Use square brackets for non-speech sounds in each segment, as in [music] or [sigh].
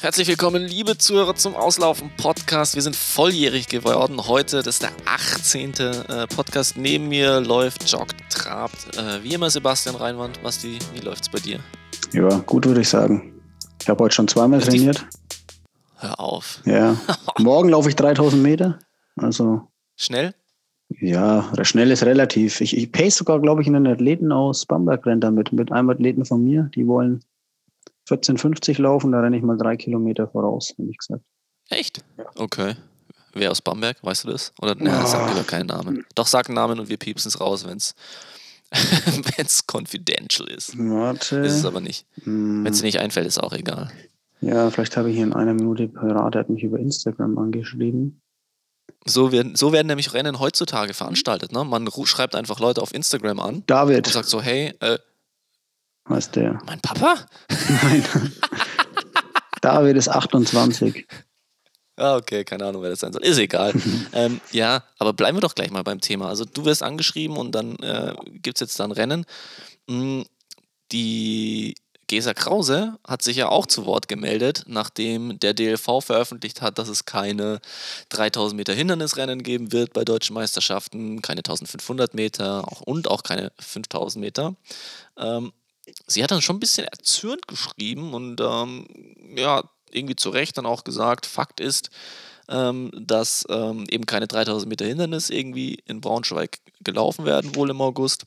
Herzlich willkommen, liebe Zuhörer zum Auslaufen Podcast. Wir sind volljährig geworden. Heute, das ist der 18. Äh, Podcast. Neben mir läuft, joggt, trabt. Äh, wie immer Sebastian Reinwand. Basti, wie läuft's bei dir? Ja, gut würde ich sagen. Ich habe heute schon zweimal trainiert. Hör auf. Ja. [laughs] Morgen laufe ich 3000 Meter. Also. Schnell? Ja, schnell ist relativ. Ich, ich pace sogar, glaube ich, einen Athleten aus Bamberg rennt damit, mit einem Athleten von mir. Die wollen 14,50 laufen, da renne ich mal drei Kilometer voraus, habe ich gesagt. Echt? Okay. Wer aus Bamberg, weißt du das? Oder ne, oh. sag lieber keinen Namen. Doch sag einen Namen und wir piepsen es raus, wenn es [laughs] wenn es confidential ist. Warte. Ist es aber nicht. Hm. Wenn es dir nicht einfällt, ist auch egal. Ja, vielleicht habe ich hier in einer Minute parat, der hat mich über Instagram angeschrieben. So werden, so werden nämlich Rennen heutzutage veranstaltet. Ne? Man schreibt einfach Leute auf Instagram an David. und sagt so, hey, äh, was der? Mein Papa? Nein. [laughs] David ist 28. Ah, okay, keine Ahnung, wer das sein soll. Ist egal. [laughs] ähm, ja, aber bleiben wir doch gleich mal beim Thema. Also du wirst angeschrieben und dann äh, gibt es jetzt dann Rennen. Hm, die Gesa Krause hat sich ja auch zu Wort gemeldet, nachdem der DLV veröffentlicht hat, dass es keine 3000 Meter Hindernisrennen geben wird bei deutschen Meisterschaften, keine 1500 Meter und auch keine 5000 Meter. Ähm, sie hat dann schon ein bisschen erzürnt geschrieben und ähm, ja, irgendwie zu Recht dann auch gesagt, Fakt ist, ähm, dass ähm, eben keine 3000 Meter Hindernis irgendwie in Braunschweig gelaufen werden, wohl im August.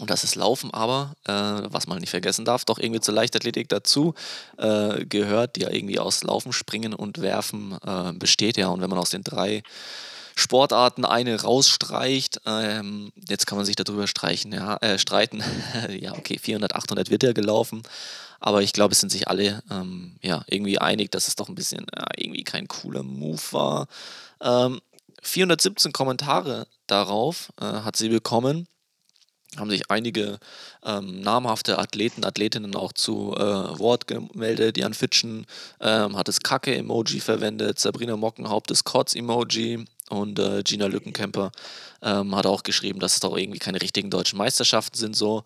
Und das Laufen aber, äh, was man nicht vergessen darf, doch irgendwie zur Leichtathletik dazu äh, gehört, die ja irgendwie aus Laufen, Springen und Werfen äh, besteht. Ja, und wenn man aus den drei Sportarten eine rausstreicht. Ähm, jetzt kann man sich darüber streichen, ja, äh, streiten. [laughs] ja, okay, 400, 800 wird ja gelaufen. Aber ich glaube, es sind sich alle ähm, ja, irgendwie einig, dass es doch ein bisschen ja, irgendwie kein cooler Move war. Ähm, 417 Kommentare darauf äh, hat sie bekommen haben sich einige ähm, namhafte Athleten, Athletinnen auch zu äh, Wort gemeldet. Jan Fitschen ähm, hat das Kacke-Emoji verwendet, Sabrina Mockenhaupt das Kotz-Emoji und äh, Gina Lückenkämper ähm, hat auch geschrieben, dass es doch irgendwie keine richtigen deutschen Meisterschaften sind. So.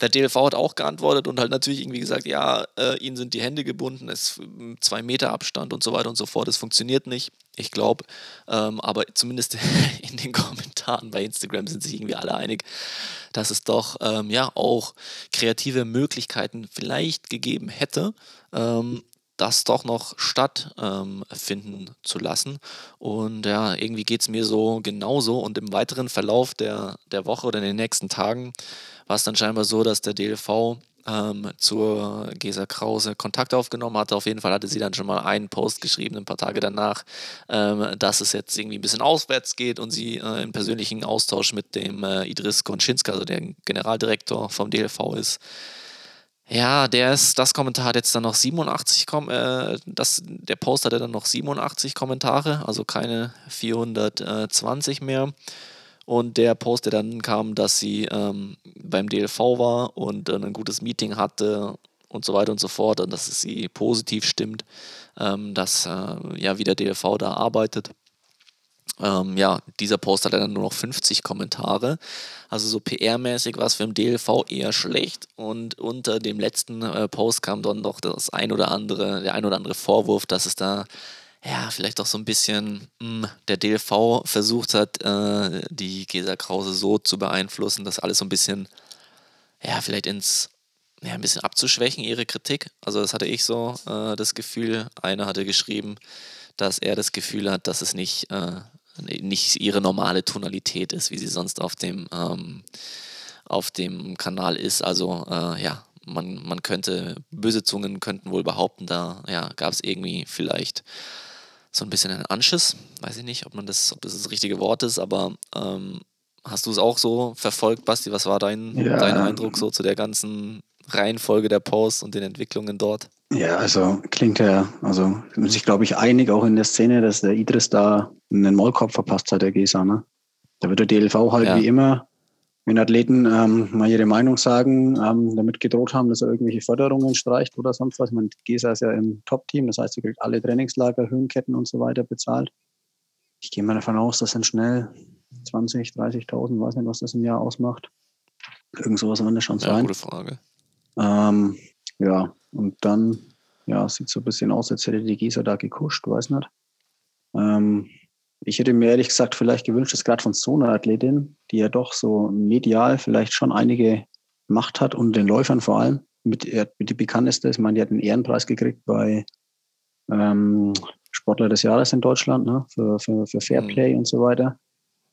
Der DLV hat auch geantwortet und halt natürlich irgendwie gesagt, ja, äh, ihnen sind die Hände gebunden, es ist zwei Meter Abstand und so weiter und so fort. Es funktioniert nicht. Ich glaube, ähm, aber zumindest [laughs] in den Kommentaren bei Instagram sind sich irgendwie alle einig, dass es doch ähm, ja auch kreative Möglichkeiten vielleicht gegeben hätte. Ähm, das doch noch stattfinden ähm, zu lassen. Und ja, irgendwie geht es mir so genauso. Und im weiteren Verlauf der, der Woche oder in den nächsten Tagen war es dann scheinbar so, dass der DLV ähm, zur Gesa Krause Kontakt aufgenommen hatte. Auf jeden Fall hatte sie dann schon mal einen Post geschrieben, ein paar Tage danach, ähm, dass es jetzt irgendwie ein bisschen auswärts geht und sie äh, im persönlichen Austausch mit dem äh, Idris Konschinska, also der Generaldirektor vom DLV ist. Ja, der ist, das Kommentar hat jetzt dann noch 87, äh, das, der Post hatte dann noch 87 Kommentare, also keine 420 mehr. Und der Post, der dann kam, dass sie ähm, beim DLV war und äh, ein gutes Meeting hatte und so weiter und so fort und dass es sie positiv stimmt, ähm, dass äh, ja wie der DLV da arbeitet. Ähm, ja, dieser Post hat dann nur noch 50 Kommentare. Also so PR-mäßig war es für den DLV eher schlecht. Und unter dem letzten äh, Post kam dann noch das ein oder andere, der ein oder andere Vorwurf, dass es da ja, vielleicht auch so ein bisschen mh, hm, der DLV versucht hat, äh, die Gesa Krause so zu beeinflussen, dass alles so ein bisschen, ja, vielleicht ins, ja, ein bisschen abzuschwächen, ihre Kritik. Also das hatte ich so äh, das Gefühl. Einer hatte geschrieben, dass er das Gefühl hat, dass es nicht, äh, nicht ihre normale Tonalität ist, wie sie sonst auf dem, ähm, auf dem Kanal ist. Also äh, ja, man, man könnte, böse Zungen könnten wohl behaupten, da ja, gab es irgendwie vielleicht so ein bisschen ein Anschiss. Weiß ich nicht, ob man das, ob das das richtige Wort ist, aber ähm, hast du es auch so verfolgt, Basti? Was war dein, ja. dein Eindruck so zu der ganzen Reihenfolge der Posts und den Entwicklungen dort? Ja, also klingt ja, also sind sich, glaube ich, einig auch in der Szene, dass der Idris da einen Maulkorb verpasst hat, der Gesa. Ne? Da wird der DLV halt ja. wie immer wenn Athleten ähm, mal ihre Meinung sagen, ähm, damit gedroht haben, dass er irgendwelche Förderungen streicht oder sonst was. Ich meine, GESA ist ja im Top-Team, das heißt, er kriegt alle Trainingslager, Höhenketten und so weiter bezahlt. Ich gehe mal davon aus, dass dann schnell 20, 30.000, weiß nicht, was das im Jahr ausmacht. Irgend sowas wird das schon sein. Ja, gute Frage. Ähm, ja, und dann ja, sieht so ein bisschen aus, als hätte die Gießer da gekuscht, weiß nicht. Ähm, ich hätte mir ehrlich gesagt vielleicht gewünscht, dass gerade von so einer Athletin, die ja doch so medial vielleicht schon einige Macht hat und den Läufern vor allem, mit, mit die bekannteste, ich meine, die hat einen Ehrenpreis gekriegt bei ähm, Sportler des Jahres in Deutschland, ne, für, für, für Fairplay mhm. und so weiter.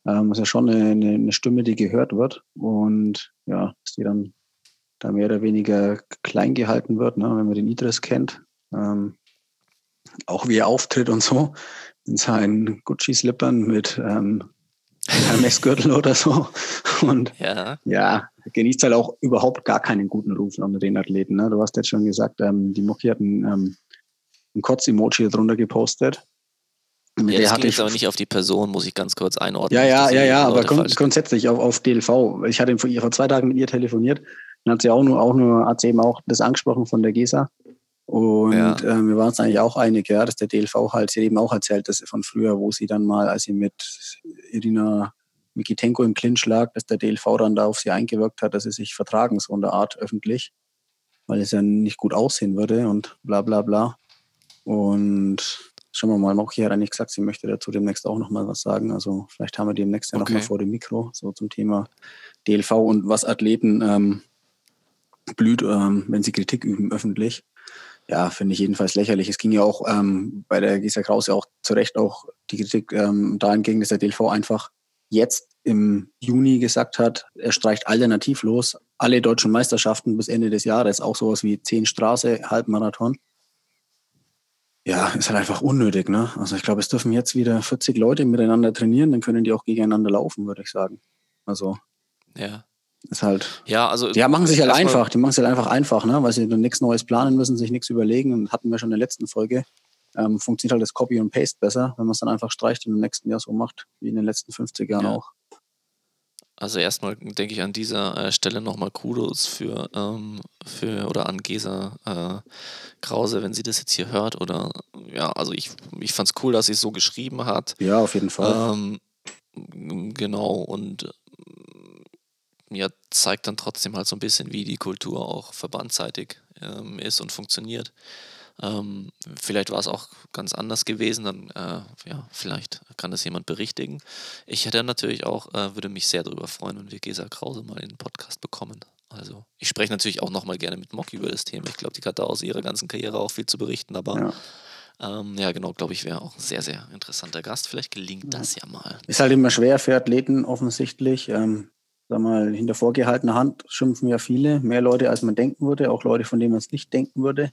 Ähm, ist ja schon eine, eine, Stimme, die gehört wird und ja, dass die dann da mehr oder weniger klein gehalten wird, ne, wenn man den Idris kennt. Ähm, auch wie er auftritt und so, in seinen Gucci-Slippern mit ähm, Hermes-Gürtel [laughs] oder so. Und ja, ja genießt halt auch überhaupt gar keinen guten Ruf unter den Athleten. Ne? Du hast jetzt schon gesagt, ähm, die Mucki hat ein, ähm, ein Kotz-Emoji drunter gepostet. Mit ja, das ging jetzt aber nicht auf die Person, muss ich ganz kurz einordnen. Ja, ja, ja, ja, aber grund grundsätzlich auf, auf DLV. Ich hatte vor, vor zwei Tagen mit ihr telefoniert dann hat sie auch nur, auch nur, hat sie eben auch das angesprochen von der GESA. Und ja. äh, wir waren uns eigentlich auch einig, ja, dass der DLV halt, sie eben auch erzählt, dass sie von früher, wo sie dann mal, als sie mit Irina Mikitenko im Clinch lag, dass der DLV dann da auf sie eingewirkt hat, dass sie sich vertragen, so in der Art öffentlich, weil es ja nicht gut aussehen würde und bla bla bla. Und schauen wir mal, Mochi hat eigentlich gesagt, sie möchte dazu demnächst auch nochmal was sagen. Also vielleicht haben wir demnächst ja okay. nochmal vor dem Mikro, so zum Thema DLV und was Athleten ähm, blüht, ähm, wenn sie Kritik üben öffentlich. Ja, finde ich jedenfalls lächerlich. Es ging ja auch ähm, bei der Gisa Krause auch zu Recht auch die Kritik ähm, dahingegen, dass der DLV einfach jetzt im Juni gesagt hat, er streicht alternativlos alle deutschen Meisterschaften bis Ende des Jahres, auch sowas wie 10 Straße, Halbmarathon. Ja, ist halt einfach unnötig, ne? Also ich glaube, es dürfen jetzt wieder 40 Leute miteinander trainieren, dann können die auch gegeneinander laufen, würde ich sagen. Also. Ja. Ist halt. Ja, also. Die machen sich halt einfach. Die machen es halt einfach einfach, ne? Weil sie nichts Neues planen müssen, sich nichts überlegen. Und hatten wir schon in der letzten Folge. Ähm, funktioniert halt das Copy und Paste besser, wenn man es dann einfach streicht und im nächsten Jahr so macht, wie in den letzten 50 Jahren ja. auch. Also erstmal denke ich an dieser äh, Stelle nochmal Kudos für, ähm, für oder an Gesa äh, Krause, wenn sie das jetzt hier hört. Oder ja, also ich, ich fand es cool, dass sie es so geschrieben hat. Ja, auf jeden Fall. Ähm, genau, und ja, zeigt dann trotzdem halt so ein bisschen, wie die Kultur auch verbandseitig ähm, ist und funktioniert. Ähm, vielleicht war es auch ganz anders gewesen, dann äh, ja, vielleicht kann das jemand berichtigen. Ich hätte natürlich auch, äh, würde mich sehr darüber freuen, wenn wir Gesa Krause mal in den Podcast bekommen. Also ich spreche natürlich auch nochmal gerne mit Mock über das Thema. Ich glaube, die hat da aus ihrer ganzen Karriere auch viel zu berichten, aber ja, ähm, ja genau, glaube ich, wäre auch ein sehr, sehr interessanter Gast. Vielleicht gelingt das ja mal. Ist halt immer schwer für Athleten offensichtlich. Ähm, sag mal, hinter vorgehaltener Hand schimpfen ja viele, mehr Leute, als man denken würde, auch Leute, von denen man es nicht denken würde,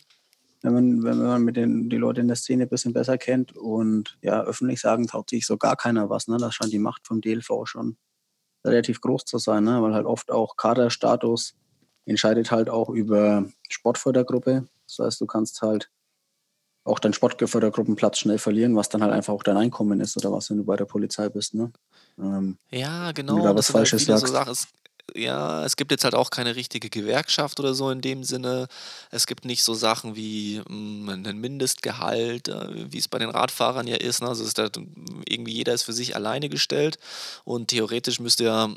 wenn man, wenn man mit den die Leute in der Szene ein bisschen besser kennt. Und ja, öffentlich sagen traut sich so gar keiner was. Ne? Da scheint die Macht vom DLV schon relativ groß zu sein, ne? weil halt oft auch Kaderstatus entscheidet halt auch über Sportfördergruppe. Das heißt, du kannst halt auch deinen Sportfördergruppenplatz schnell verlieren, was dann halt einfach auch dein Einkommen ist oder was, wenn du bei der Polizei bist. Ne? Ähm, ja, genau. Wenn du da was Falsches halt sagst. So Sachen, es, ja, es gibt jetzt halt auch keine richtige Gewerkschaft oder so in dem Sinne. Es gibt nicht so Sachen wie mh, mm, ein Mindestgehalt, äh, wie es bei den Radfahrern ja ist. Ne? Also ist halt, irgendwie jeder ist für sich alleine gestellt und theoretisch müsste ja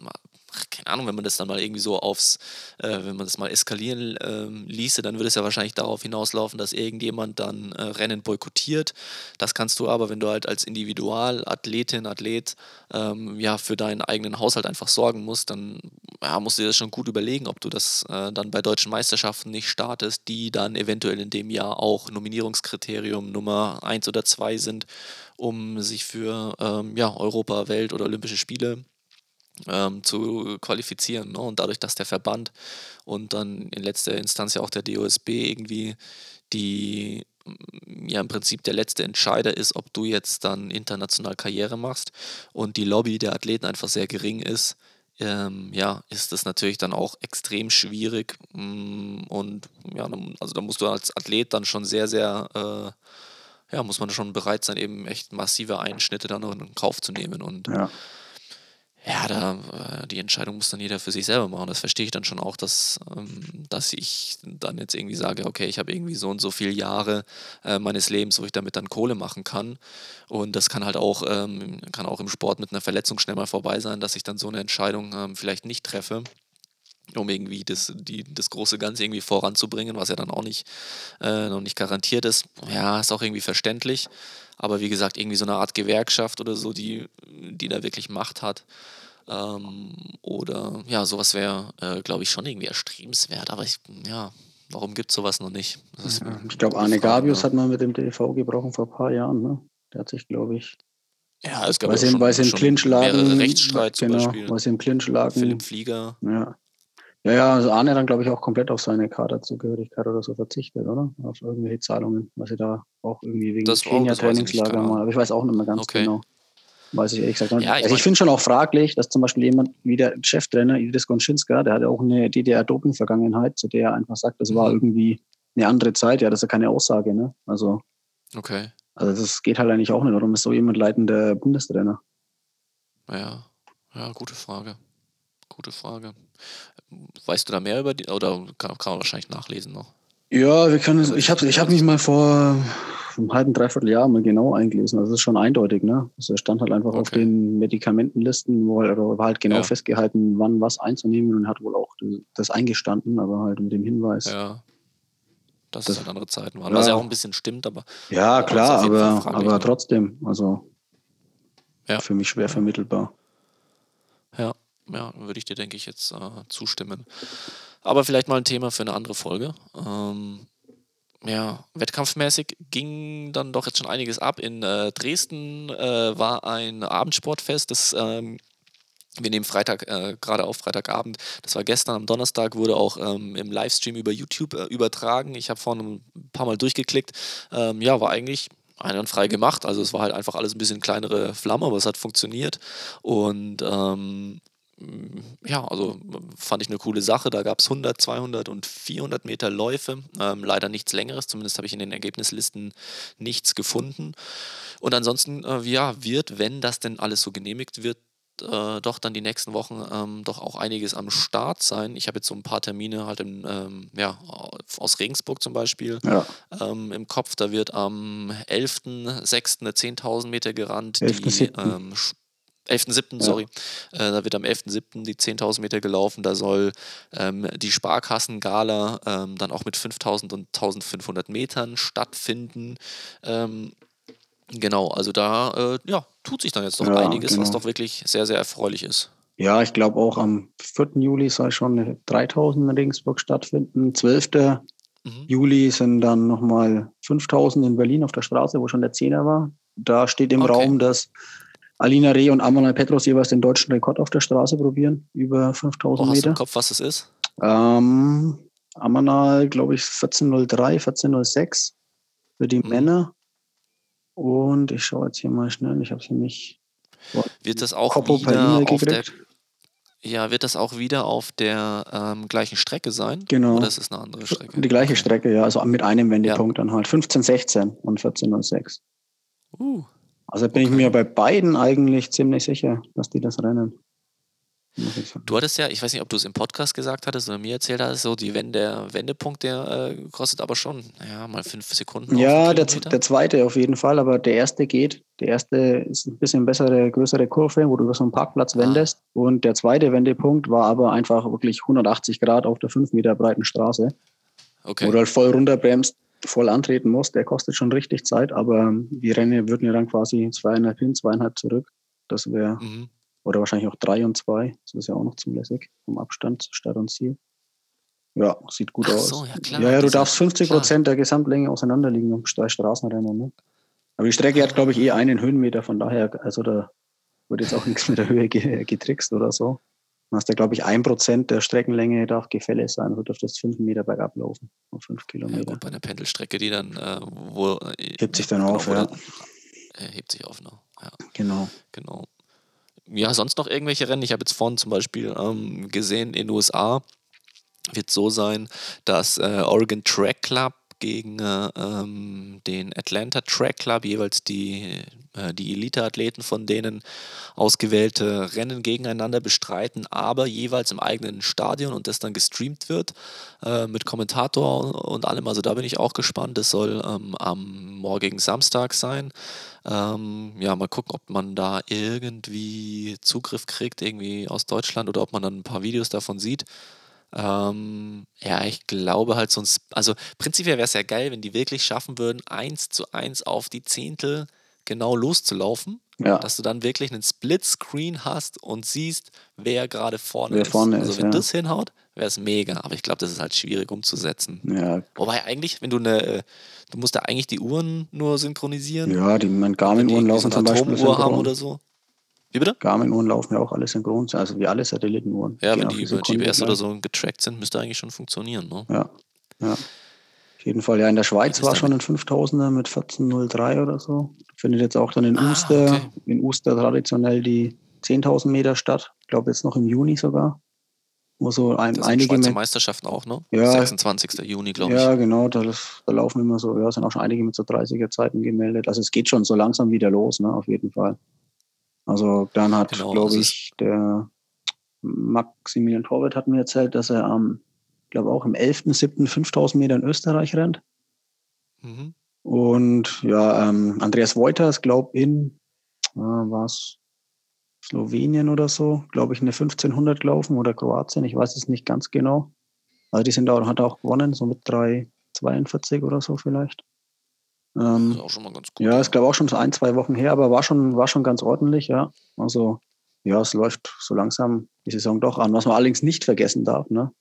keine Ahnung, wenn man das dann mal irgendwie so aufs, äh, wenn man das mal eskalieren äh, ließe, dann würde es ja wahrscheinlich darauf hinauslaufen, dass irgendjemand dann äh, Rennen boykottiert. Das kannst du aber, wenn du halt als Individualathletin, Athlet ähm, ja für deinen eigenen Haushalt einfach sorgen musst, dann ja, musst du dir das schon gut überlegen, ob du das äh, dann bei deutschen Meisterschaften nicht startest, die dann eventuell in dem Jahr auch Nominierungskriterium Nummer 1 oder 2 sind, um sich für ähm, ja, Europa, Welt oder Olympische Spiele ähm, zu qualifizieren. Ne? Und dadurch, dass der Verband und dann in letzter Instanz ja auch der DOSB irgendwie die ja im Prinzip der letzte Entscheider ist, ob du jetzt dann international Karriere machst und die Lobby der Athleten einfach sehr gering ist, ähm, ja, ist das natürlich dann auch extrem schwierig mm, und ja, also da musst du als Athlet dann schon sehr, sehr äh, ja, muss man schon bereit sein, eben echt massive Einschnitte dann noch in Kauf zu nehmen und ja ja, da, äh, die Entscheidung muss dann jeder für sich selber machen. Das verstehe ich dann schon auch, dass, ähm, dass ich dann jetzt irgendwie sage, okay, ich habe irgendwie so und so viele Jahre äh, meines Lebens, wo ich damit dann Kohle machen kann. Und das kann halt auch, ähm, kann auch im Sport mit einer Verletzung schnell mal vorbei sein, dass ich dann so eine Entscheidung ähm, vielleicht nicht treffe. um irgendwie das, die, das große Ganze irgendwie voranzubringen, was ja dann auch nicht, äh, noch nicht garantiert ist. Ja, ist auch irgendwie verständlich. Aber wie gesagt, irgendwie so eine Art Gewerkschaft oder so, die, die da wirklich Macht hat. Ähm, oder ja, sowas wäre, äh, glaube ich, schon irgendwie erstrebenswert. Aber ich, ja, warum gibt es sowas noch nicht? Ja, ich glaube, Arne Gabius ne? hat mal mit dem DV gebrochen vor ein paar Jahren. Ne? Der hat sich, glaube ich, ja, es gab weil ja schon, weil sie im Clinch lagen, Rechtsstreit genau, zum Beispiel. Weil sie im Clinch lagen. Philipp Flieger. Ja. Ja, ja, also Arne dann, glaube ich, auch komplett auf seine Kaderzugehörigkeit oder so verzichtet, oder? Auf irgendwelche Zahlungen, was sie da auch irgendwie wegen Kenia-Trainingslager genau. mal. Aber ich weiß auch nicht mehr ganz okay. genau. Weiß ich ehrlich gesagt nicht. Ja, ich also ich finde schon auch fraglich, dass zum Beispiel jemand wie der Cheftrainer Idris Gonczynska, der hat ja auch eine DDR-Doping-Vergangenheit, zu der er einfach sagt, das war Mhm. irgendwie eine andere Zeit. Ja, das ist ja keine Aussage, ne? Also, Okay. also das geht halt eigentlich auch nicht. Warum ist so jemand leitender Bundestrainer? Ja, ja, gute Frage. Gute Frage. Weißt du da mehr über die, oder kann, kann man wahrscheinlich nachlesen noch? Ja, wir können. Ich habe ich hab mich mal vor einem halben, dreiviertel Jahr mal genau eingelesen. Also das ist schon eindeutig, ne? Also stand halt einfach auf Okay. den Medikamentenlisten, wo halt, war halt genau Ja. festgehalten, wann was einzunehmen und hat wohl auch das eingestanden, aber halt mit dem Hinweis. Ja, Ja. Dass Das- es halt andere Zeiten waren. Ja. Was ja auch ein bisschen stimmt, aber klar, auf jeden Fall aber, aber trotzdem, also Ja. für mich schwer vermittelbar. Ja, würde ich dir, denke ich, jetzt äh, zustimmen. Aber vielleicht mal ein Thema für eine andere Folge. Ähm, ja, wettkampfmäßig ging dann doch jetzt schon einiges ab. In äh, Dresden äh, war ein Abendsportfest, das ähm, wir nehmen Freitag, äh, gerade auf Freitagabend. Das war gestern am Donnerstag, wurde auch ähm, im Livestream über YouTube äh, übertragen. Ich habe vorhin ein paar Mal durchgeklickt. Ähm, ja, war eigentlich einwandfrei gemacht. Also es war halt einfach alles ein bisschen kleinere Flamme, aber es hat funktioniert. Und ähm, ja, also fand ich eine coole Sache. Da gab es 100, 200 und 400 Meter Läufe. Ähm, leider nichts Längeres, zumindest habe ich in den Ergebnislisten nichts gefunden. Und ansonsten, äh, ja, wird, wenn das denn alles so genehmigt wird, äh, doch dann die nächsten Wochen ähm, doch auch einiges am Start sein. Ich habe jetzt so ein paar Termine halt im, ähm, ja, aus Regensburg zum Beispiel Ja, ähm, im Kopf. Da wird am 11.06. eine 10.000 Meter gerannt. Die 11.07.. ähm, Sch- 11.07., Ja. sorry. Äh, da wird am 11.07. die 10.000 Meter gelaufen. Da soll ähm, die Sparkassengala ähm, dann auch mit 5.000 und 1.500 Metern stattfinden. Ähm, genau, also da äh, ja, tut sich dann jetzt doch Ja, einiges, was genau. doch wirklich sehr, sehr erfreulich ist. ja ich glaube auch am 4. Juli soll schon eine 3000 in Regensburg stattfinden. 12. Mhm. Juli sind dann nochmal 5000 in Berlin auf der Straße, wo schon der Zehner war. Da steht im Okay. Raum, dass Alina Reh und Amanal Petros jeweils den deutschen Rekord auf der Straße probieren, über 5000 Oh, hast du Meter. im Kopf, was das ist? Ähm, Amanal, glaube ich, 1403, 1406 für die Mhm. Männer. Und ich schaue jetzt hier mal schnell, ich habe hier nicht. Wird das auch Koppo per wieder auf der. Ja, wird das auch wieder auf der ähm, gleichen Strecke sein? Genau. Oder ist es eine andere Strecke? Die gleiche. Strecke, ja, also mit einem Wendepunkt dann halt. 1516 und 1406. Uh, Also bin ich mir bei beiden eigentlich ziemlich sicher, dass die das rennen. Du hattest ja, ich weiß nicht, ob du es im Podcast gesagt hattest oder mir erzählt hattest, so die, wenn der Wendepunkt, der äh, kostet aber schon, ja, mal fünf Sekunden. Ja, der, der zweite auf jeden Fall, aber der erste geht. Der erste ist ein bisschen bessere, größere Kurve, wo du über so einen Parkplatz Ah. wendest. Und der zweite Wendepunkt war aber einfach wirklich 180 Grad auf der 5 Meter breiten Straße, okay. wo du halt voll runterbremst, voll antreten musst. Der kostet schon richtig Zeit, aber die Rennen würden ja dann quasi zweieinhalb hin, zweieinhalb zurück. Das wäre, Mhm. oder wahrscheinlich auch drei und zwei. Das ist ja auch noch zulässig vom Abstand zu Start und Ziel. Ja, sieht gut Ach aus. so, ja, klar, Ja, ja, du darfst 50 Prozent der Gesamtlänge auseinanderliegen um drei Straßenrennen. Ne? Aber die Strecke hat, glaube ich, eh einen Höhenmeter, von daher, also da wird jetzt auch [laughs] nichts mit der Höhe ge getrickst oder so. Du hast ja, glaube ich, ein Prozent der Streckenlänge darf Gefälle sein, also dürftest fünf Meter bergab laufen, auf fünf Ja, Kilometer. gut, bei einer Pendelstrecke, die dann, äh, wo. äh, Hebt sich dann genau, auf, ja. dann- äh, hebt sich auf, ne? Ja. Genau. Genau. Ja, sonst noch irgendwelche Rennen? Ich habe jetzt vorhin zum Beispiel ähm, gesehen, in den USA wird so sein, dass äh, Oregon Track Club gegen äh, ähm, den Atlanta Track Club jeweils die, äh, die Elite-Athleten von denen ausgewählte Rennen gegeneinander bestreiten, aber jeweils im eigenen Stadion und das dann gestreamt wird äh, mit Kommentator und allem. Also da bin ich auch gespannt. Das soll ähm, am morgigen Samstag sein. Ähm, ja, mal gucken, ob man da irgendwie Zugriff kriegt, irgendwie aus Deutschland oder ob man dann ein paar Videos davon sieht. Ähm, ja, ich glaube halt so ein, also prinzipiell wäre es ja geil, wenn die wirklich schaffen würden, eins zu eins auf die Zehntel genau loszulaufen. Ja. Dass du dann wirklich einen Split-Screen hast und siehst, wer gerade vorne wer ist. Vorne also wenn ja. das hinhaut, wäre es mega. Aber ich glaube, das ist halt schwierig umzusetzen. Ja. Wobei eigentlich, wenn du eine, äh, du musst ja eigentlich die Uhren nur synchronisieren. Ja, die Garmin-Uhren laufen zum Beispiel Atomuhr haben oder so. Wie bitte? Garmin-Uhren laufen ja auch alle synchron, also wie alle Satellitenuhren. Ja, wenn die über GPS oder so getrackt sind, müsste eigentlich schon funktionieren. Ne? Ja, ja. Auf jeden Fall, ja, in der Schweiz war schon ein 5000er mit 1403 oder so. Findet jetzt auch dann in ah, Uster, okay. in Uster traditionell die 10.000 Meter statt. Ich glaube jetzt noch im Juni sogar. Wo so ein, das einige Schweizer Meisterschaften auch, ne? Ja, 26. Juni, glaube ich. Ja, genau, da, da, laufen immer so, ja, sind auch schon einige mit so 30er Zeiten gemeldet. Also es geht schon so langsam wieder los, ne, auf jeden Fall. Also dann hat, genau, glaube ich, der Maximilian Torwart hat mir erzählt, dass er am, glaube auch im 11.7. 5000 Meter in Österreich rennt. Mhm. Und ja, ähm, Andreas Woiters, glaube in, äh, was, Slowenien oder so, glaube ich, eine 1500 gelaufen oder Kroatien, ich weiß es nicht ganz genau. Also die sind da, hat er auch gewonnen, so mit 3,42 oder so vielleicht. Ähm, das ist auch schon mal ganz gut. Ja, ist glaube auch schon so ein, zwei Wochen her, aber war schon, war schon ganz ordentlich, ja. Also, ja, es läuft so langsam die Saison doch an. Was man allerdings nicht vergessen darf, ne?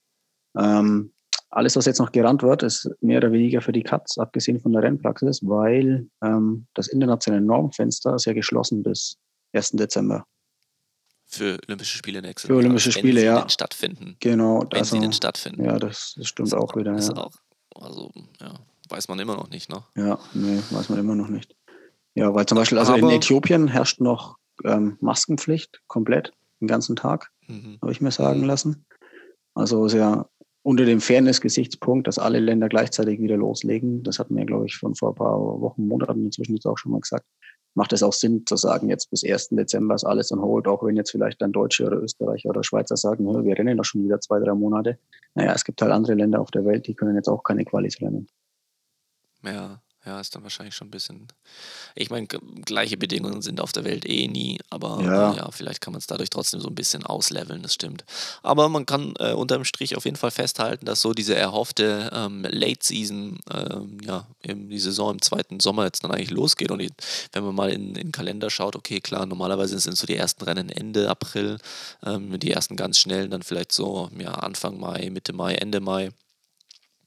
Ähm, alles, was jetzt noch gerannt wird, ist mehr oder weniger für die Cuts, abgesehen von der Rennpraxis, weil ähm, das internationale Normfenster ist ja geschlossen bis 1. Dezember. Für Olympische Spiele nächstes Jahr. Für Olympische Spiele, ja. stattfinden. Genau. Wenn also, sie denn stattfinden. Ja, das, das stimmt auch wieder. Ja. Auch, also, ja weiß man immer noch nicht, ne? Ja, nee, weiß man immer noch nicht. Ja, weil zum Beispiel, also Aber, in Äthiopien herrscht noch ähm, Maskenpflicht komplett, den ganzen Tag, mhm. habe ich mir sagen mhm. lassen. Also ja unter dem Fairness-Gesichtspunkt, dass alle Länder gleichzeitig wieder loslegen. Das hatten wir, glaube ich, schon vor ein paar Wochen, Monaten inzwischen jetzt auch schon mal gesagt. Macht es auch Sinn zu sagen, jetzt bis 1. Dezember ist alles on hold, auch wenn jetzt vielleicht dann Deutsche oder Österreicher oder Schweizer sagen, wir rennen doch schon wieder zwei, drei Monate. Naja, es gibt halt andere Länder auf der Welt, die können jetzt auch keine Qualis rennen. Ja, ja, ist dann wahrscheinlich schon ein bisschen. Ich meine, gleiche Bedingungen sind auf der Welt eh nie, aber ja, ja vielleicht kann man es dadurch trotzdem so ein bisschen ausleveln, das stimmt. Aber man kann äh, unterm Strich auf jeden Fall festhalten, dass so diese erhoffte ähm, Late Season, ähm, ja, eben die Saison im zweiten Sommer jetzt dann eigentlich losgeht. Und wenn man mal in, in den Kalender schaut, okay, klar, normalerweise sind so die ersten Rennen Ende April, ähm, die ersten ganz schnellen dann vielleicht so ja, Anfang Mai, Mitte Mai, Ende Mai.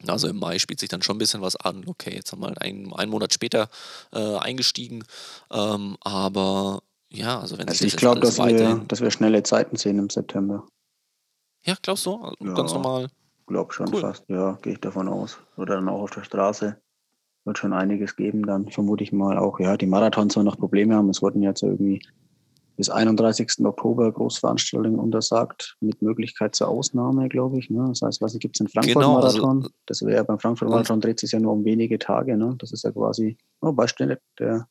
Also im Mai spielt sich dann schon ein bisschen was an. Okay, jetzt haben wir einen, einen Monat später äh, eingestiegen. Ähm, aber ja, also wenn also ich glaube, dass, wir, dass wir schnelle Zeiten sehen im September. Ja, glaubst du? Also ja, Ganz normal. Glaube schon cool. fast, ja, gehe ich davon aus. Oder dann auch auf der Straße. Wird schon einiges geben, dann vermute ich mal auch, ja, die Marathons sollen noch Probleme haben. Es wurden jetzt irgendwie bis 31. Oktober Großveranstaltungen untersagt, mit Möglichkeit zur Ausnahme, glaube ich. Ne? Das heißt, was gibt es in Frankfurt-Marathon? Genau, also, das wäre beim Frankfurt-Marathon dreht sich ja nur um wenige Tage. Ne? Das ist ja quasi, oh, Beispiel, der,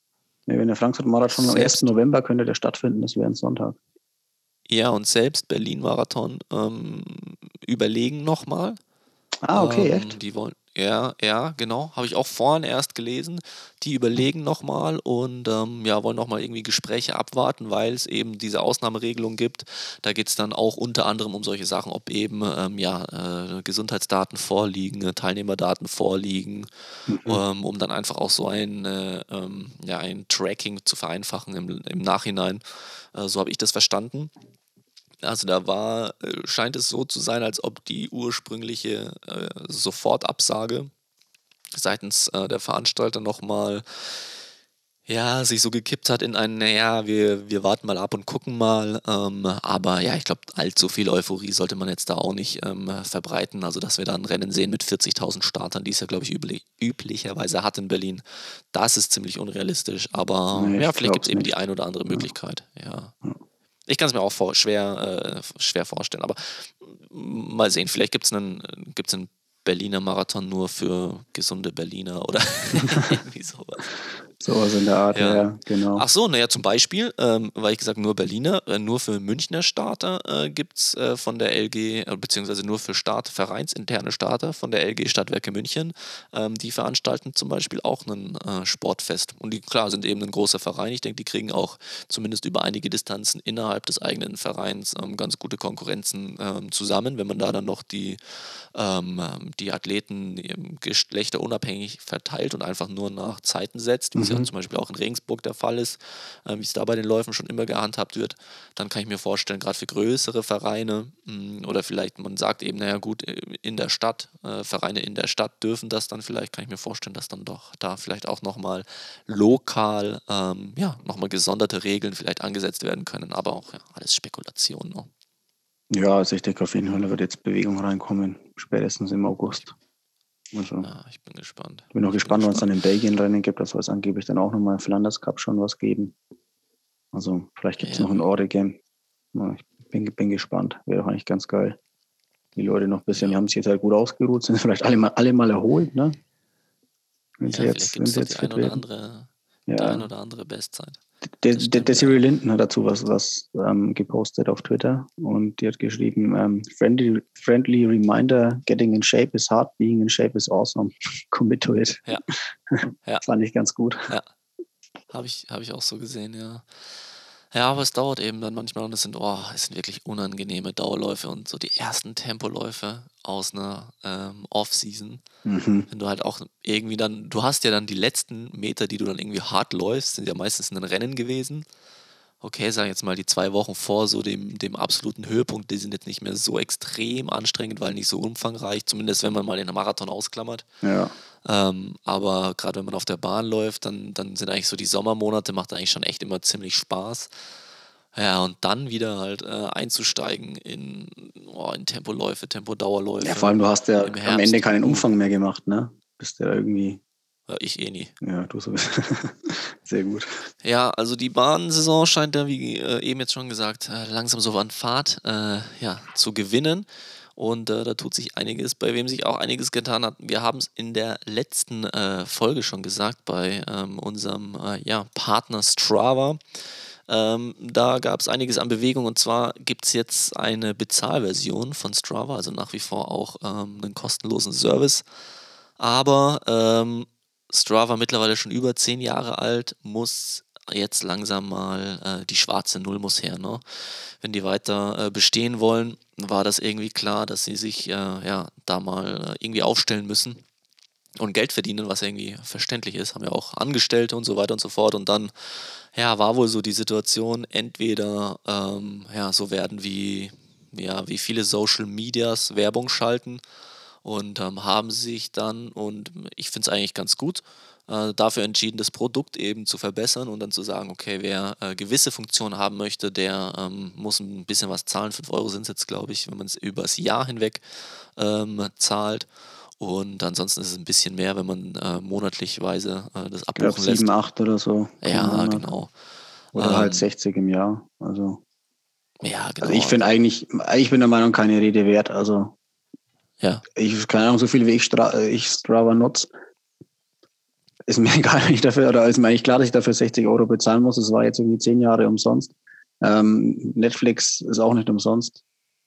wenn der Frankfurt-Marathon am 1. November könnte der stattfinden, das wäre ein Sonntag. Ja, und selbst Berlin-Marathon ähm, überlegen nochmal. Ah, okay, ähm, echt? Die wollen, ja, ja, genau. Habe ich auch vorhin erst gelesen. Die überlegen nochmal und ähm, ja, wollen nochmal irgendwie Gespräche abwarten, weil es eben diese Ausnahmeregelung gibt. Da geht es dann auch unter anderem um solche Sachen, ob eben ähm, ja, äh, Gesundheitsdaten vorliegen, äh, Teilnehmerdaten vorliegen, mhm. ähm, um dann einfach auch so ein, äh, ähm, ja, ein Tracking zu vereinfachen im, im Nachhinein. Äh, so habe ich das verstanden. Also da war, äh, scheint es so zu sein, als ob die ursprüngliche äh, Sofortabsage seitens äh, der Veranstalter nochmal ja, sich so gekippt hat in ein, naja, wir, wir warten mal ab und gucken mal. Ähm, aber ja, ich glaube, allzu viel Euphorie sollte man jetzt da auch nicht ähm, verbreiten. Also, dass wir da ein Rennen sehen mit 40.000 Startern, die es ja, glaube ich, üblich, üblicherweise hat in Berlin, das ist ziemlich unrealistisch. Aber nee, ja, vielleicht gibt es eben die ein oder andere Möglichkeit. ja. ja. Ich kann es mir auch vor, schwer, äh, schwer vorstellen, aber mal sehen, vielleicht gibt es einen, gibt's einen Berliner Marathon nur für gesunde Berliner oder [laughs] irgendwie sowas. Sowas in der Art, ja, ja genau. Ach so, naja, zum Beispiel, ähm, weil ich gesagt nur Berliner, äh, nur für Münchner Starter äh, gibt es äh, von der LG, äh, beziehungsweise nur für Start, vereinsinterne Starter von der LG Stadtwerke München. Ähm, die veranstalten zum Beispiel auch ein äh, Sportfest. Und die, klar, sind eben ein großer Verein. Ich denke, die kriegen auch zumindest über einige Distanzen innerhalb des eigenen Vereins ähm, ganz gute Konkurrenzen ähm, zusammen. Wenn man da dann noch die, ähm, die Athleten geschlechterunabhängig verteilt und einfach nur nach Zeiten setzt, wie es ja zum Beispiel auch in Regensburg der Fall ist, äh, wie es da bei den Läufen schon immer gehandhabt wird, dann kann ich mir vorstellen, gerade für größere Vereine mh, mm, oder vielleicht man sagt eben, naja gut, äh, in der Stadt, äh, Vereine in der Stadt dürfen das dann vielleicht, kann ich mir vorstellen, dass dann doch da vielleicht auch nochmal lokal, ähm, ja, nochmal gesonderte Regeln vielleicht angesetzt werden können, aber auch ja, alles Spekulation. Ne? Ja, also ich denke auf jeden Fall, wird jetzt Bewegung reinkommen, spätestens im August. Also, ja, ich bin gespannt. Ich bin auch gespannt, wann es dann in Belgien Rennen gibt. Da soll es angeblich dann auch nochmal im Flanders Cup schon was geben. Also vielleicht gibt es ja. noch ein Oregon. Ja, ich bin, bin gespannt. Wäre doch eigentlich ganz geil. Die Leute noch ein bisschen, die haben sich jetzt halt gut ausgeruht, sind [laughs] vielleicht alle mal, alle mal erholt, ne? Wenn ja, sie jetzt, wenn sie jetzt die ein oder andere, ja. die ein oder andere Bestzeit. Der, der, der Cyril Linden hat dazu was, was ähm, gepostet auf Twitter und die hat geschrieben, ähm, friendly, friendly reminder, getting in shape is hard, being in shape is awesome. Commit to it. Ja. [laughs] ja. Fand ich ganz gut. Ja. Habe ich, hab ich auch so gesehen, ja. Ja, aber es dauert eben dann manchmal und es sind, oh, es sind wirklich unangenehme Dauerläufe und so die ersten Tempoläufe aus einer ähm, Off-Season. Mhm. Wenn du halt auch irgendwie dann, du hast ja dann die letzten Meter, die du dann irgendwie hart läufst, sind ja meistens in ein Rennen gewesen. Okay, sagen jetzt mal die zwei Wochen vor so dem, dem absoluten Höhepunkt, die sind jetzt nicht mehr so extrem anstrengend, weil nicht so umfangreich, zumindest wenn man mal den Marathon ausklammert. Ja. Ähm, aber gerade wenn man auf der Bahn läuft, dann, dann sind eigentlich so die Sommermonate, macht eigentlich schon echt immer ziemlich Spaß. Ja, und dann wieder halt äh, einzusteigen in, oh, in Tempoläufe, Tempodauerläufe. Ja, vor allem, du hast ja am Ende keinen Umfang mehr gemacht, ne? Bist ja irgendwie. Ja, ich eh nie. Ja, du sowieso. [laughs] Sehr gut. Ja, also die Bahnsaison scheint da, wie äh, eben jetzt schon gesagt, äh, langsam so an Fahrt äh, ja, zu gewinnen. Und äh, da tut sich einiges, bei wem sich auch einiges getan hat. Wir haben es in der letzten äh, Folge schon gesagt, bei ähm, unserem äh, ja, Partner Strava. Ähm, da gab es einiges an Bewegung und zwar gibt es jetzt eine Bezahlversion von Strava, also nach wie vor auch ähm, einen kostenlosen Service. Aber ähm, Strava mittlerweile schon über zehn Jahre alt, muss jetzt langsam mal äh, die schwarze Null muss her. Ne? Wenn die weiter äh, bestehen wollen, war das irgendwie klar, dass sie sich äh, ja, da mal äh, irgendwie aufstellen müssen und Geld verdienen, was irgendwie verständlich ist. Haben ja auch Angestellte und so weiter und so fort. Und dann ja, war wohl so die Situation, entweder ähm, ja, so werden wie, ja, wie viele Social Medias Werbung schalten und ähm, haben sich dann, und ich finde es eigentlich ganz gut, äh, dafür entschieden, das Produkt eben zu verbessern und dann zu sagen, okay, wer äh, gewisse Funktionen haben möchte, der ähm, muss ein bisschen was zahlen. 5 Euro sind es jetzt, glaube ich, wenn man es übers Jahr hinweg ähm, zahlt. Und ansonsten ist es ein bisschen mehr, wenn man äh, monatlichweise äh, das abbuchen ich glaub, lässt. 7, 8 oder so. Ja, genau. Oder ähm, halt 60 im Jahr. Also. Ja, genau. Also ich finde eigentlich, ich bin der Meinung, keine Rede wert. Also ja. Ich, keine Ahnung, so viel wie ich, Stra ich Strava nutze, ist mir [laughs] egal, wenn ich dafür, oder ist mir eigentlich klar, dass ich dafür 60 Euro bezahlen muss. Es war jetzt irgendwie zehn Jahre umsonst. Ähm, Netflix ist auch nicht umsonst.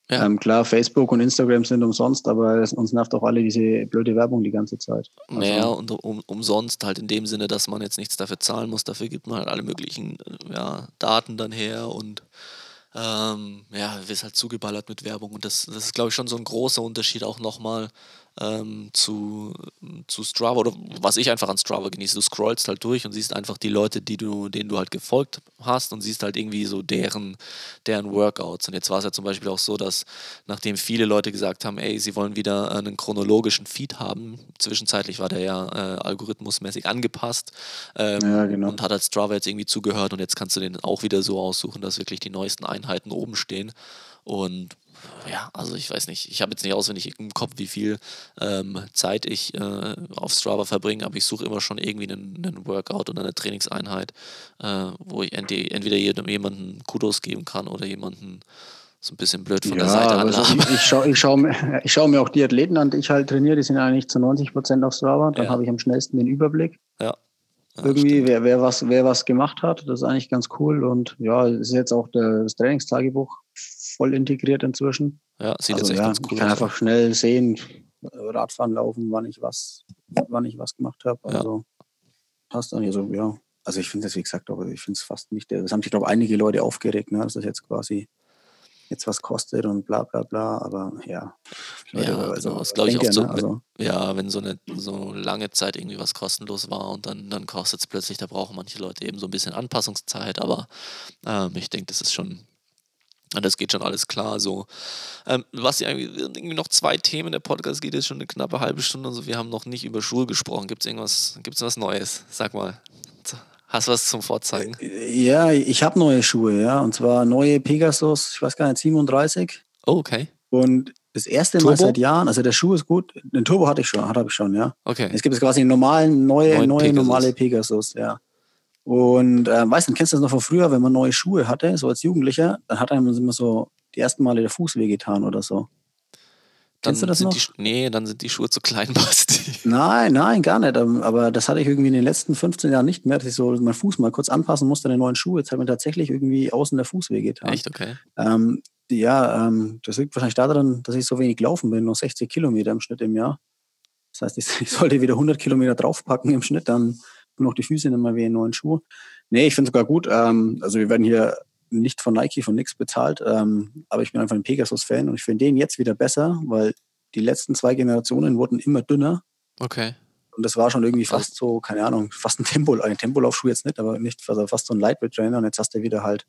Ja. Ähm, klar, Facebook und Instagram sind umsonst, aber uns nervt auch alle diese blöde Werbung die ganze Zeit. Also, naja, und um, umsonst halt in dem Sinne, dass man jetzt nichts dafür zahlen muss. Dafür gibt man halt alle möglichen ja, Daten dann her und ähm, ja, wirst halt zugeballert mit Werbung. Und das, das ist, glaube ich, schon so ein großer Unterschied auch nochmal ähm, zu, zu Strava oder was ich einfach an Strava genieße. Du scrollst halt durch und siehst einfach die Leute, die du, denen du halt gefolgt hast und siehst halt irgendwie so deren, deren Workouts. Und jetzt war es ja zum Beispiel auch so, dass nachdem viele Leute gesagt haben, ey, sie wollen wieder einen chronologischen Feed haben, zwischenzeitlich war der ja äh, algorithmusmäßig angepasst ähm, ja, genau. und hat halt Strava jetzt irgendwie zugehört und jetzt kannst du den auch wieder so aussuchen, dass wirklich die neuesten Einheiten oben stehen. Und ja, also ich weiß nicht, ich habe jetzt nicht auswendig im Kopf, wie viel ähm, Zeit ich äh, auf Strava verbringe, aber ich suche immer schon irgendwie einen, einen Workout oder eine Trainingseinheit, äh, wo ich entweder jemanden Kudos geben kann oder jemanden so ein bisschen blöd von ja, der Seite also ich, ich schaue ich schau, ich schau mir auch die Athleten an, die ich halt trainiere, die sind eigentlich zu 90 Prozent auf Strava, dann ja. habe ich am schnellsten den Überblick. Ja. irgendwie, wer, wer, was, wer was gemacht hat, das ist eigentlich ganz cool. Und ja, ist jetzt auch das Trainingstagebuch voll integriert inzwischen. Ja, sieht also, jetzt echt ja, ganz cool aus. Ich kann einfach schnell sehen, Radfahren, Laufen, wann ich was, wann ich was gemacht habe. Also ja. passt dann hier so, ja. Also ich finde das, wie gesagt, aber ich finde es fast nicht, das haben sich, glaube ich, einige Leute aufgeregt, ne, dass das jetzt quasi jetzt was kostet und bla bla bla, aber ja. Leute, ja, also, genau. das glaube ich auch so, ne? also, ja, wenn so eine so lange Zeit irgendwie was kostenlos war und dann, dann kostet es plötzlich, da brauchen manche Leute eben so ein bisschen Anpassungszeit, aber ähm, ich denke, das ist schon, das geht schon alles klar so. Ähm, was irgendwie noch zwei Themen der Podcast geht jetzt schon eine knappe halbe Stunde. Also wir haben noch nicht über Schuhe gesprochen. Gibt es irgendwas, gibt's was Neues? Sag mal. Hast du was zum Vorzeigen? Ja, ich habe neue Schuhe, ja. Und zwar neue Pegasus, ich weiß gar nicht, 37. Oh, okay. Und das erste Turbo? Mal seit Jahren, also der Schuh ist gut. Den Turbo hatte ich schon, hatte ich schon, ja. Okay. Es gibt jetzt quasi einen normalen, neue, neue Pegasus. normale Pegasus, ja. Und äh, weißt du, kennst du das noch von früher, wenn man neue Schuhe hatte, so als Jugendlicher, dann hat einem immer so die ersten Male der Fuß wehgetan oder so. Dann Kennst du das noch? Die, nee, dann sind die Schuhe zu klein, [laughs] Basti. Nein, nein, gar nicht. Ähm, aber das hatte ich irgendwie in den letzten 15 Jahren nicht mehr, dass ich so meinen Fuß mal kurz anpassen musste, den neuen Schuh. Jetzt hat mir tatsächlich irgendwie außen der Fuß wehgetan. Echt, okay. Ähm, ja, ähm, das liegt wahrscheinlich daran, dass ich so wenig laufen bin, nur 60 Kilometer im Schnitt im Jahr. Das heißt, ich, [laughs] ich sollte wieder 100 Kilometer draufpacken im Schnitt, dann nur noch die Füße nicht mehr wie einen neuen Schuh. Nee, ich finde sogar gut. Ähm, also wir werden hier nicht von Nike, von nichts bezahlt, ähm, aber ich bin einfach ein Pegasus-Fan und ich finde den jetzt wieder besser, weil die letzten zwei Generationen wurden immer dünner. Okay. Und das war schon irgendwie fast so, keine Ahnung, fast ein Tempo, ein Tempolaufschuh jetzt nicht, aber nicht, also fast so ein Lightweight-Trainer. Und jetzt hast du wieder halt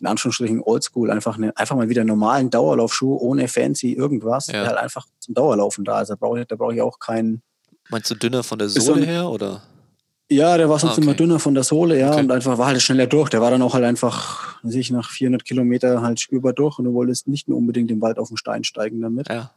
in Anführungsstrichen Oldschool einfach, eine, einfach mal wieder einen normalen Dauerlaufschuh ohne fancy irgendwas, ja. der halt einfach zum Dauerlaufen da ist. Da brauche ich, da brauche ich auch keinen. Meinst du dünner von der Sohle her oder? Ja, der war sonst ah, okay. immer dünner von der Sohle, ja, okay. und einfach war halt schneller durch. Der war dann auch halt einfach, sich nach 400 Kilometer halt spürbar durch und du wolltest nicht mehr unbedingt im Wald auf den Stein steigen damit. Ja.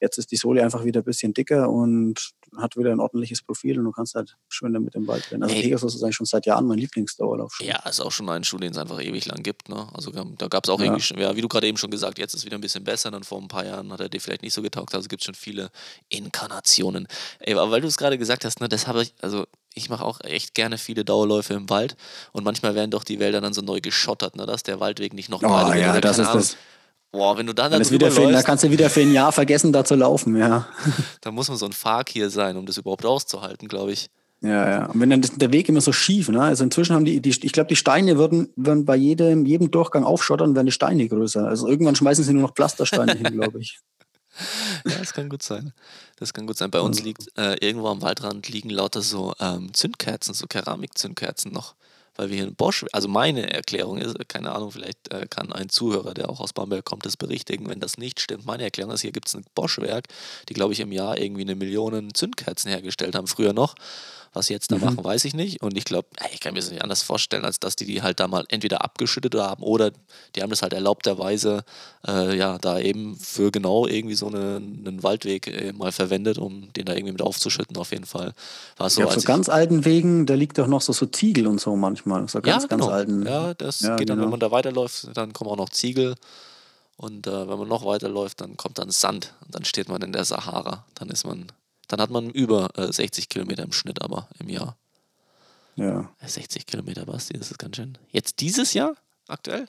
Jetzt ist die Sohle einfach wieder ein bisschen dicker und hat wieder ein ordentliches Profil und du kannst halt schön damit im Wald rennen. Also hey. Pegasus ist eigentlich schon seit Jahren mein Lieblingsdauerlaufschuh. Ja, ist auch schon ein Schuh, den es einfach ewig lang gibt. Ne? Also da gab es auch ja. irgendwie, schon, ja, wie du gerade eben schon gesagt, jetzt ist wieder ein bisschen besser. Dann vor ein paar Jahren hat er dir vielleicht nicht so getaugt. Also gibt es schon viele Inkarnationen. Ey, aber weil du es gerade gesagt hast, ne, das habe ich, also ich mache auch echt gerne viele Dauerläufe im Wald und manchmal werden doch die Wälder dann so neu geschottert, ne, dass der Waldweg nicht noch oh, ja, das ist das Boah, wenn du dann, dann da wieder für, Da kannst du wieder für ein Jahr vergessen, da zu laufen, ja. [laughs] da muss man so ein Fark hier sein, um das überhaupt auszuhalten, glaube ich. Ja, ja. Und wenn dann der Weg immer so schief, ne? Also inzwischen haben die, die ich glaube, die Steine würden, würden bei jedem, jedem Durchgang aufschottern, werden die Steine größer. Also irgendwann schmeißen sie nur noch Pflastersteine hin, glaube ich. [laughs] Ja, das kann gut sein. Das kann gut sein. Bei uns liegt äh, irgendwo am Waldrand liegen lauter so ähm, Zündkerzen, so Keramikzündkerzen noch weil wir hier in Bosch, also meine Erklärung ist, keine Ahnung, vielleicht äh, kann ein Zuhörer, der auch aus Bamberg kommt, das berichtigen, wenn das nicht stimmt. Meine Erklärung ist, hier gibt es ein Bosch-Werk, die, glaube ich, im Jahr irgendwie eine Million Zündkerzen hergestellt haben, früher noch. Was sie jetzt da mhm. machen, weiß ich nicht. Und ich glaube, ich kann mir das nicht anders vorstellen, als dass die die halt da mal entweder abgeschüttet haben oder die haben das halt erlaubterweise äh, ja da eben für genau irgendwie so eine, einen Waldweg äh, mal verwendet, um den da irgendwie mit aufzuschütten. Auf jeden Fall war so. Ja, auf so ganz alten Wegen, da liegt doch noch so, so Ziegel und so manchmal. So ganz, ja, genau. ganz alten. Ja, das ja, geht dann, genau. wenn man da weiterläuft, dann kommen auch noch Ziegel. Und äh, wenn man noch weiterläuft, dann kommt dann Sand. Und dann steht man in der Sahara. Dann ist man dann hat man über äh, 60 Kilometer im Schnitt aber im Jahr. Ja. 60 Kilometer, Basti, das ist ganz schön. Jetzt dieses Jahr aktuell?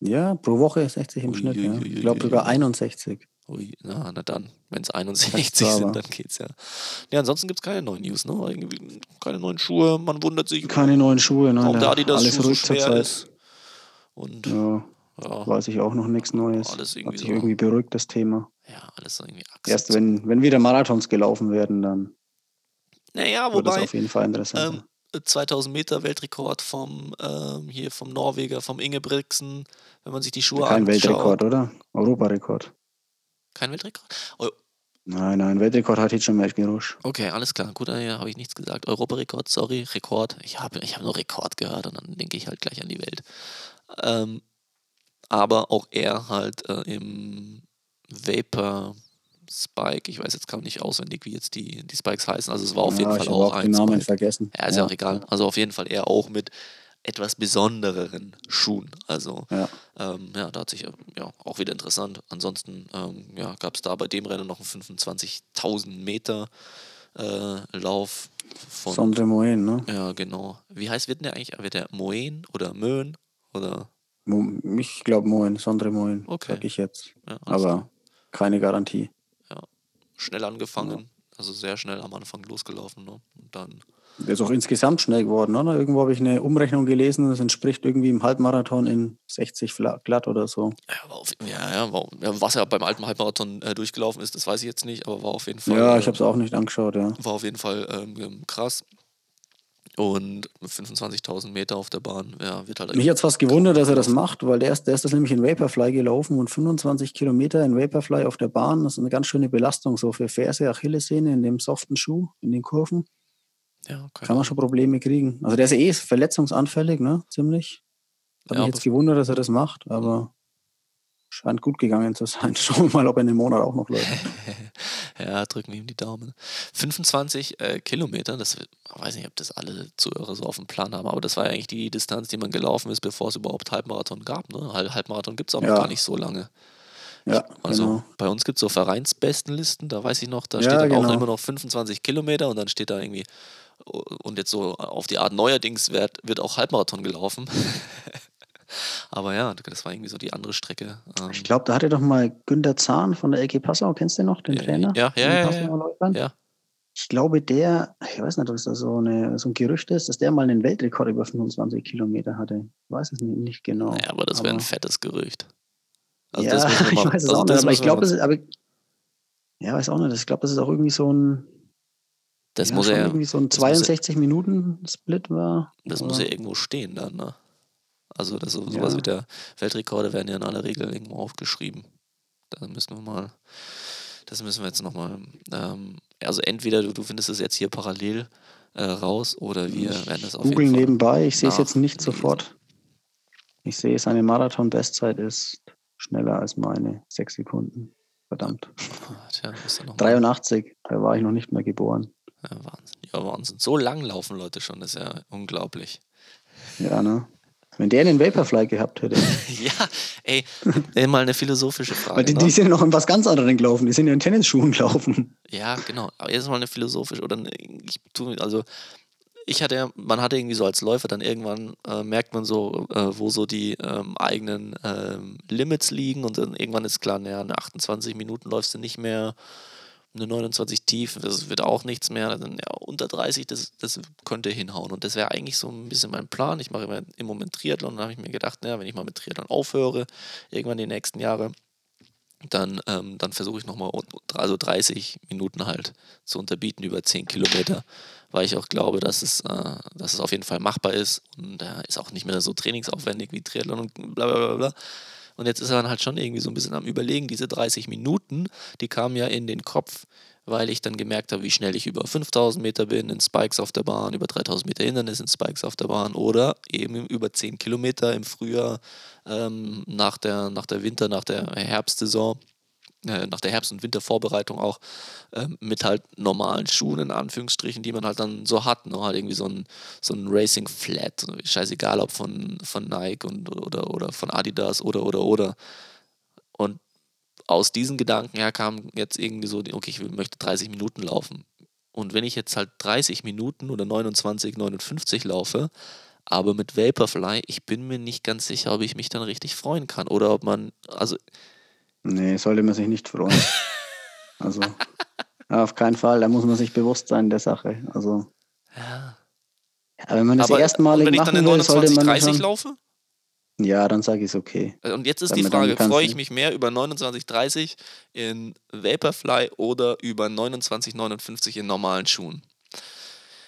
Ja, pro Woche 60 im ui, Schnitt. Ui, ja. Ich glaube sogar 61. Ui, na, na dann, wenn es 61 sind, dann geht's ja. Ja, ansonsten gibt es keine neuen News, ne? Irgendwie keine neuen Schuhe, man wundert sich. Keine neuen Schuhe, nein. Warum da die das alles Schuh so schwer ist. Und ja, ja, weiß ich auch noch nichts Neues. Alles irgendwie Hat sich so. irgendwie beruhigt, das Thema. Ja, alles irgendwie Achse. Erst wenn, wenn wieder Marathons gelaufen werden, dann naja, wobei, wird das auf jeden Fall interessant. Ähm, 2000 Meter Weltrekord vom ähm, hier vom Norweger, vom Ingebrigtsen, wenn man sich die Schuhe Kein anschaut. Weltrekord, oder? Europarekord. Kein Weltrekord? Eu nein, nein, Weltrekord hat jetzt schon mehr Gerusch. Okay, alles klar. Gut, da habe ich nichts gesagt. Europarekord, sorry, Rekord. Ich habe ich hab nur Rekord gehört und dann denke ich halt gleich an die Welt. Ähm, aber auch er halt äh, im Vapor Spike. Ich weiß jetzt gar nicht auswendig, wie jetzt die, die Spikes heißen. Also es war auf ja, jeden Fall auch, auch ein den Namen Spike. vergessen. Ja, ist ja. auch egal. Also auf jeden Fall eher auch mit etwas besondereren Schuhen. Also ja, ähm, ja da hat sich ja auch wieder interessant. Ansonsten ähm, ja, gab es da bei dem Rennen noch einen 25.000 Meter äh, Lauf von. Sondre Moen, ne? Ja, genau. Wie heißt wird der eigentlich? Wird der Moen oder Möhn oder? Ich glaube Moen, Sondre Moen, Okay. sag ich jetzt. Ja. Aber keine Garantie. schnell angefangen, also sehr schnell am Anfang losgelaufen. Ne? Und dann, ist auch insgesamt schnell geworden, oder? Irgendwo habe ich eine Umrechnung gelesen, das entspricht irgendwie im Halbmarathon in 60 fla- glatt oder so. ja, auf, ja, ja, war, ja, was er beim alten Halbmarathon äh, durchgelaufen ist, das weiß ich jetzt nicht, aber war auf jeden Fall. Ja, äh, ich habe es auch nicht angeschaut, ja. war auf jeden Fall ähm, krass. Und 25.000 Meter auf der Bahn, ja, wird halt. Mich hat fast gewundert, dass er das macht, weil der ist, der ist das nämlich in Vaporfly gelaufen und 25 Kilometer in Vaporfly auf der Bahn, das ist eine ganz schöne Belastung, so für Ferse, Achillessehne in dem soften Schuh, in den Kurven, ja, keine kann man schon Probleme kriegen. Also der ist ja eh verletzungsanfällig, ne, ziemlich. Hat Ja, mich jetzt gewundert, dass er das macht, aber scheint gut gegangen zu sein. [laughs] Schauen wir mal, ob er in dem Monat auch noch läuft. [laughs] Ja, drücken wir ihm die Daumen. 25 äh, Kilometer, das ich weiß nicht, ob das alle Zuhörer so auf dem Plan haben, aber das war ja eigentlich die Distanz, die man gelaufen ist, bevor es überhaupt Halbmarathon gab. Ne? Halb- Halbmarathon gibt es auch noch Ja. gar nicht so lange. Ja, Also genau. bei uns gibt es so Vereinsbestenlisten, da weiß ich noch, da Ja, steht dann auch genau. immer noch 25 Kilometer und dann steht da irgendwie, und jetzt so auf die Art neuerdings wird, wird auch Halbmarathon gelaufen. [laughs] Aber ja, das war irgendwie so die andere Strecke. Ähm, Ich glaube, da hatte doch mal Günter Zahn von der LG Passau, kennst du den noch, den Ja, Trainer? ja, ja, ja, ja. Ich glaube, der, ich weiß nicht, ob es da so, eine, so ein Gerücht ist, dass der mal einen Weltrekord über 25 Kilometer hatte. Ich weiß es nicht, nicht genau. Naja, aber das wäre ein fettes Gerücht. Also ja, das [laughs] ich mal- weiß es also auch nicht, aber ich glaube, mal- das ist, aber, ja, weiß auch nicht, ich glaube, das ist auch irgendwie so ein, das ja, muss er, irgendwie so ein das muss er- 62 Minuten Split war. das aber- muss ja irgendwo stehen dann, ne? Also das, sowas Ja. wie der Weltrekorde werden ja in aller Regel irgendwo aufgeschrieben. Da müssen wir mal, das müssen wir jetzt nochmal, ähm, also entweder du, du findest es jetzt hier parallel äh, raus oder wir werden das auf Google jeden Fall. nebenbei, ich sehe es jetzt nicht sofort. Ich sehe, seine Marathon-Bestzeit ist schneller als meine. Sechs Sekunden. Verdammt. Ah, Tja, ist ja noch mal- 83, da war ich noch nicht mehr geboren. Ja, Wahnsinn. Ja, Wahnsinn. So lang laufen Leute schon, das ist ja unglaublich. Ja, ne? Wenn der einen Vaporfly gehabt hätte. [laughs] ja, ey, ey, mal eine philosophische Frage. Weil die, ne? die sind ja noch in was ganz anderem gelaufen. Die sind ja in Tennisschuhen gelaufen. Ja, genau. Aber jetzt mal eine philosophische oder eine- ich tu, also ich hatte ja, man hatte irgendwie so als Läufer dann irgendwann äh, merkt man so, äh, wo so die ähm, eigenen ähm, Limits liegen und dann irgendwann ist klar, naja, eine 28 Minuten läufst du nicht mehr, eine 29 tief, das wird auch nichts mehr. Dann, ja, unter 30, das, das könnte hinhauen. Und das wäre eigentlich so ein bisschen mein Plan. Ich mache immer im Moment Triathlon und da habe ich mir gedacht, naja, wenn ich mal mit Triathlon aufhöre, irgendwann die nächsten Jahre, dann, ähm, dann versuche ich nochmal also 30 Minuten halt zu unterbieten über 10 Kilometer, weil ich auch glaube, dass es, äh, dass es auf jeden Fall machbar ist und äh, ist auch nicht mehr so trainingsaufwendig wie Triathlon und bla bla bla bla. Und jetzt ist er dann halt schon irgendwie so ein bisschen am Überlegen, diese 30 Minuten, die kamen ja in den Kopf, weil ich dann gemerkt habe, wie schnell ich über 5000 Meter bin in Spikes auf der Bahn, über 3000 Meter Hindernis in Spikes auf der Bahn oder eben über 10 Kilometer im Frühjahr ähm, nach, der, nach der Winter, nach der Herbstsaison, äh, nach der Herbst- und Wintervorbereitung auch ähm, mit halt normalen Schuhen in Anführungsstrichen, die man halt dann so hat. Ne? Halt irgendwie so ein, so ein Racing Flat, scheißegal ob von, von Nike und, oder, oder von Adidas oder oder oder. Und aus diesen Gedanken her kam jetzt irgendwie so, okay, ich möchte 30 Minuten laufen. Und wenn ich jetzt halt 30 Minuten oder 29, 59 laufe, aber mit Vaporfly, ich bin mir nicht ganz sicher, ob ich mich dann richtig freuen kann oder ob man, also Nee, sollte man sich nicht freuen. [laughs] Also, auf keinen Fall. Da muss man sich bewusst sein der Sache. Also, ja. ja, wenn man das aber erstmalig wenn ich dann machen in will, sollte 29, man 30 schon, laufe, Ja, dann sage ich es okay. und jetzt ist Dann- die Frage, freue ich mich mehr über 29, 30 in Vaporfly oder über 29, 59 in normalen Schuhen?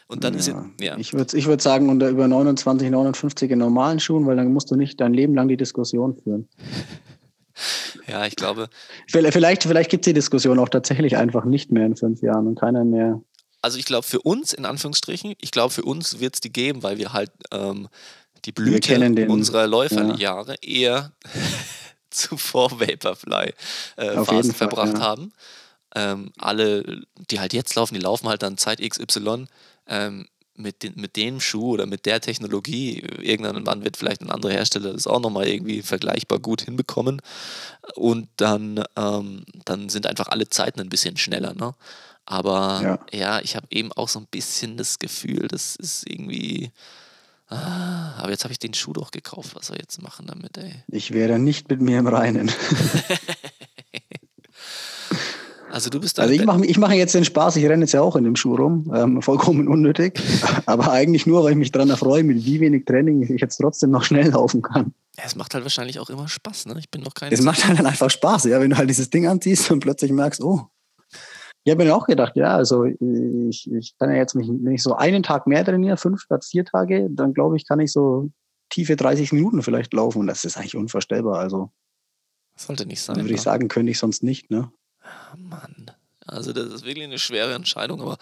Und dann ist ja. jetzt, ja. Ich würde ich würd sagen, unter über 29, 59 in normalen Schuhen, weil dann musst du nicht dein Leben lang die Diskussion führen. [laughs] ja, ich glaube, Vielleicht, vielleicht, gibt es die Diskussion auch tatsächlich einfach nicht mehr in fünf Jahren und keiner mehr. also ich glaube für uns, in Anführungsstrichen, ich glaube für uns wird es die geben, weil wir halt ähm, die Blüte den- unserer Läuferjahre eher [laughs] zuvor Vaporfly äh, Fall, verbracht ja. haben. Ähm, alle, die halt jetzt laufen, die laufen halt dann Zeit XY ähm, mit, den, mit dem Schuh oder mit der Technologie. Irgendwann wird vielleicht ein anderer Hersteller das auch nochmal irgendwie vergleichbar gut hinbekommen. Und dann, ähm, dann sind einfach alle Zeiten ein bisschen schneller. Ne? Aber ja, ja ich habe eben auch so ein bisschen das Gefühl, das ist irgendwie. Ah, aber jetzt habe ich den Schuh doch gekauft. Was soll ich jetzt machen damit, ey? Ich wäre nicht mit mir im Reinen. [laughs] Also du bist Also ich mache ich mach jetzt den Spaß, ich renne jetzt ja auch in dem Schuh rum, ähm, [laughs] vollkommen unnötig, aber eigentlich nur, weil ich mich daran erfreue, mit wie wenig Training ich jetzt trotzdem noch schnell laufen kann. Ja, es macht halt wahrscheinlich auch immer Spaß, ne? Ich bin noch kein. Es macht halt dann einfach Spaß, ja, wenn du halt dieses Ding anziehst und plötzlich merkst, oh. Ich habe mir auch gedacht, ja, also ich, ich kann ja jetzt wenn ich so einen Tag mehr trainiere, fünf statt vier Tage, dann glaube ich, kann ich so tiefe 30 Minuten vielleicht laufen und das ist eigentlich unvorstellbar. Also sollte nicht sein. Würde ich sagen, könnte ich sonst nicht, ne? Ah, Mann. Also das ist wirklich eine schwere Entscheidung, aber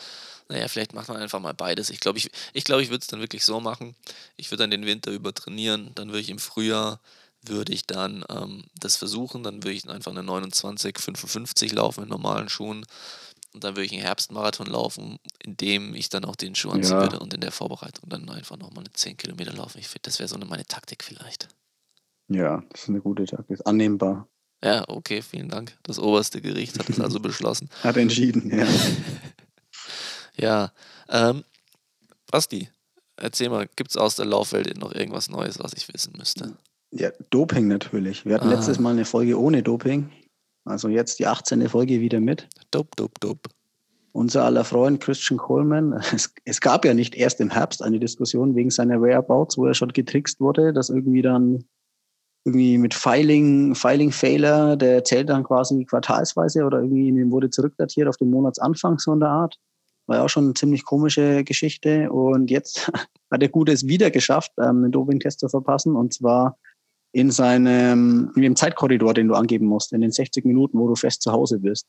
naja, vielleicht macht man einfach mal beides. Ich glaube, ich, ich, glaub, ich würde es dann wirklich so machen. Ich würde dann den Winter über trainieren, dann würde ich im Frühjahr würde ich dann ähm, das versuchen, dann würde ich einfach eine 29, 55 laufen in normalen Schuhen und dann würde ich einen Herbstmarathon laufen, in dem ich dann auch den Schuh anziehen ja. würde und in der Vorbereitung dann einfach nochmal eine 10 Kilometer laufen. Ich finde, das wäre so eine, meine Taktik vielleicht. Ja, das ist eine gute Taktik, ist annehmbar. Ja, okay, vielen Dank. Das oberste Gericht hat es also [laughs] beschlossen. Hat entschieden, ja. [laughs] ja. Ähm, Basti, erzähl mal, gibt es aus der Laufwelt noch irgendwas Neues, was ich wissen müsste? Ja, Doping natürlich. Wir hatten ah. letztes Mal eine Folge ohne Doping. Also jetzt die 18. Folge wieder mit. Dope, dope, dope. Unser aller Freund Christian Coleman. [laughs] Es, es, gab ja nicht erst im Herbst eine Diskussion wegen seiner Whereabouts, wo er schon getrickst wurde, dass irgendwie dann irgendwie mit Filing, Filing-Failer, der zählt dann quasi quartalsweise oder irgendwie wurde zurückdatiert auf den Monatsanfang so in der Art. War ja auch schon eine ziemlich komische Geschichte. Und jetzt [laughs] hat er Gutes wieder geschafft, ähm, einen Doping-Test zu verpassen. Und zwar in seinem, in dem Zeitkorridor, den du angeben musst, in den 60 Minuten, wo du fest zu Hause bist.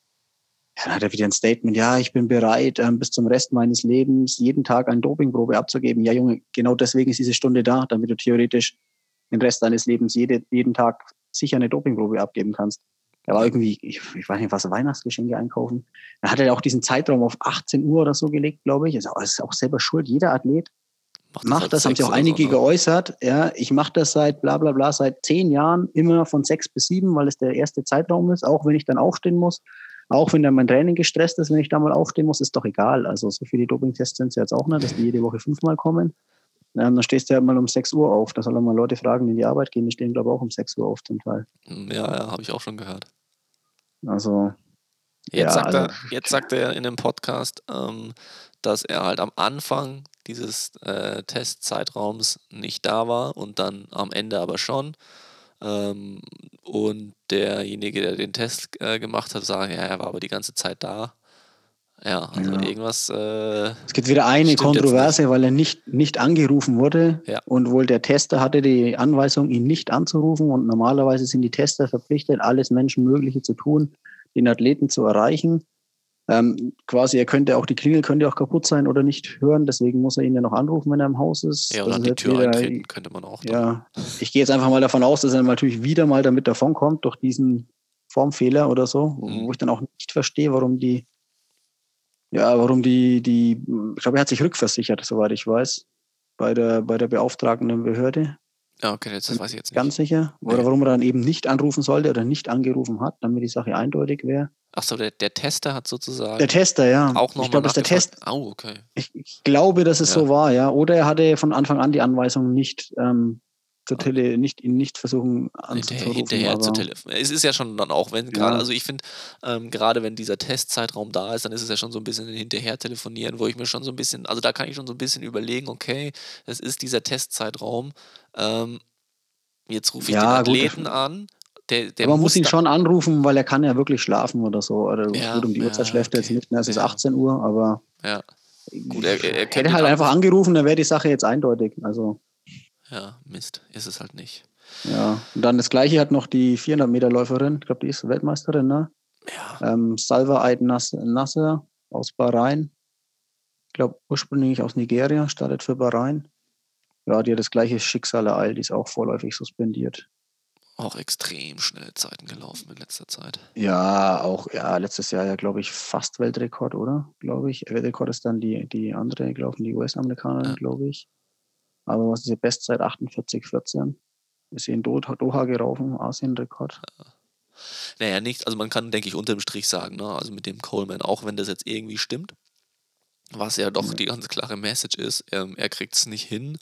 Ja, dann hat er wieder ein Statement, ja, ich bin bereit, ähm, bis zum Rest meines Lebens jeden Tag eine Dopingprobe abzugeben. Ja, Junge, genau deswegen ist diese Stunde da, damit du theoretisch den Rest deines Lebens jede, jeden Tag sicher eine Dopingprobe abgeben kannst. Er war irgendwie, ich, ich weiß nicht, was Weihnachtsgeschenke einkaufen. Dann hat er auch diesen Zeitraum auf 18 Uhr oder so gelegt, glaube ich. Also, das ist auch selber schuld. Jeder Athlet macht, macht das, haben sich auch einige so, ne? geäußert. Ja, ich mache das seit bla bla bla seit zehn Jahren immer von sechs bis sieben, weil es der erste Zeitraum ist, auch wenn ich dann aufstehen muss. Auch wenn dann mein Training gestresst ist, wenn ich da mal aufstehen muss, ist doch egal. Also so viele Dopingtests sind es jetzt auch nicht, dass die jede Woche fünfmal kommen. Ja, dann stehst du ja mal um 6 Uhr auf. Da sollen mal Leute fragen, die in die Arbeit gehen. Die stehen, glaube ich, auch um 6 Uhr auf zum Teil. Hm, ja, ja, habe ich auch schon gehört. Also. Jetzt, ja, sagt, also, er, jetzt sagt er in dem Podcast, ähm, dass er halt am Anfang dieses äh, Testzeitraums nicht da war und dann am Ende aber schon. Ähm, und derjenige, der den Test äh, gemacht hat, sagt, ja, er war aber die ganze Zeit da. Ja, also ja. irgendwas. Äh, es gibt wieder eine Kontroverse, weil er nicht, nicht angerufen wurde ja. und wohl der Tester hatte die Anweisung, ihn nicht anzurufen und normalerweise sind die Tester verpflichtet, alles Menschenmögliche zu tun, den Athleten zu erreichen. Ähm, quasi, er könnte auch die Klingel könnte auch kaputt sein oder nicht hören, deswegen muss er ihn ja noch anrufen, wenn er im Haus ist. Ja, oder an die Tür wieder, eintreten könnte man auch. Ja, ich gehe jetzt einfach mal davon aus, dass er natürlich wieder mal damit davonkommt durch diesen Formfehler oder so, mhm. wo ich dann auch nicht verstehe, warum die ja, warum die, die, ich glaube, er hat sich rückversichert, soweit ich weiß, bei der, bei der beauftragenden Behörde. Ja, okay, das weiß ich jetzt nicht. Ganz sicher. Oder nee. warum er dann eben nicht anrufen sollte oder nicht angerufen hat, damit die Sache eindeutig wäre. Achso, der, der Tester hat sozusagen. Der Tester, ja. Auch noch ich glaube, dass der Test. Oh, okay. Ich, ich, glaube, dass es ja. so war, ja. Oder er hatte von Anfang an die Anweisung nicht ähm, zur Tele, nicht, ihn nicht versuchen anzurufen. Hinterher, zu telefonieren. Es ist ja schon dann auch, wenn gerade, ja. also ich finde, ähm, gerade wenn dieser Testzeitraum da ist, dann ist es ja schon so ein bisschen hinterher telefonieren, wo ich mir schon so ein bisschen, also da kann ich schon so ein bisschen überlegen, okay, es ist dieser Testzeitraum, ähm, jetzt rufe ich ja, den Athleten gut. an. Der, der Aber man muss ihn schon anrufen, weil er kann ja wirklich schlafen oder so. Oder ja, gut, um die ja, Uhrzeit schläft er jetzt nicht mehr, es ist 18 Uhr, aber ja. Gut, er, er, er hätte halt einfach angerufen, dann wäre die Sache jetzt eindeutig. Also ja, Mist, ist es halt nicht. Ja, und dann das gleiche hat noch die 400 Meter Läuferin, ich glaube, die ist Weltmeisterin, ne? Ja. Ähm, Salva Eid Nasser aus Bahrain. Ich glaube, ursprünglich aus Nigeria, startet für Bahrain. Ja, die hat das gleiche Schicksal ereilt, die ist auch vorläufig suspendiert. Auch extrem schnelle Zeiten gelaufen in letzter Zeit. Ja, auch, ja, letztes Jahr ja, glaube ich, fast Weltrekord, oder? Glaube ich. Weltrekord ist dann die, die andere gelaufen, die US-Amerikanerin, ja. glaube ich. Aber was ist die Bestzeit? 48,14. Ist sie in Doha, Doha gelaufen, Asienrekord. Naja, nicht, also man kann, denke ich, unterm Strich sagen, ne? also mit dem Coleman, auch wenn das jetzt irgendwie stimmt, was ja doch die ganz klare Message ist, ähm, er kriegt es nicht hin,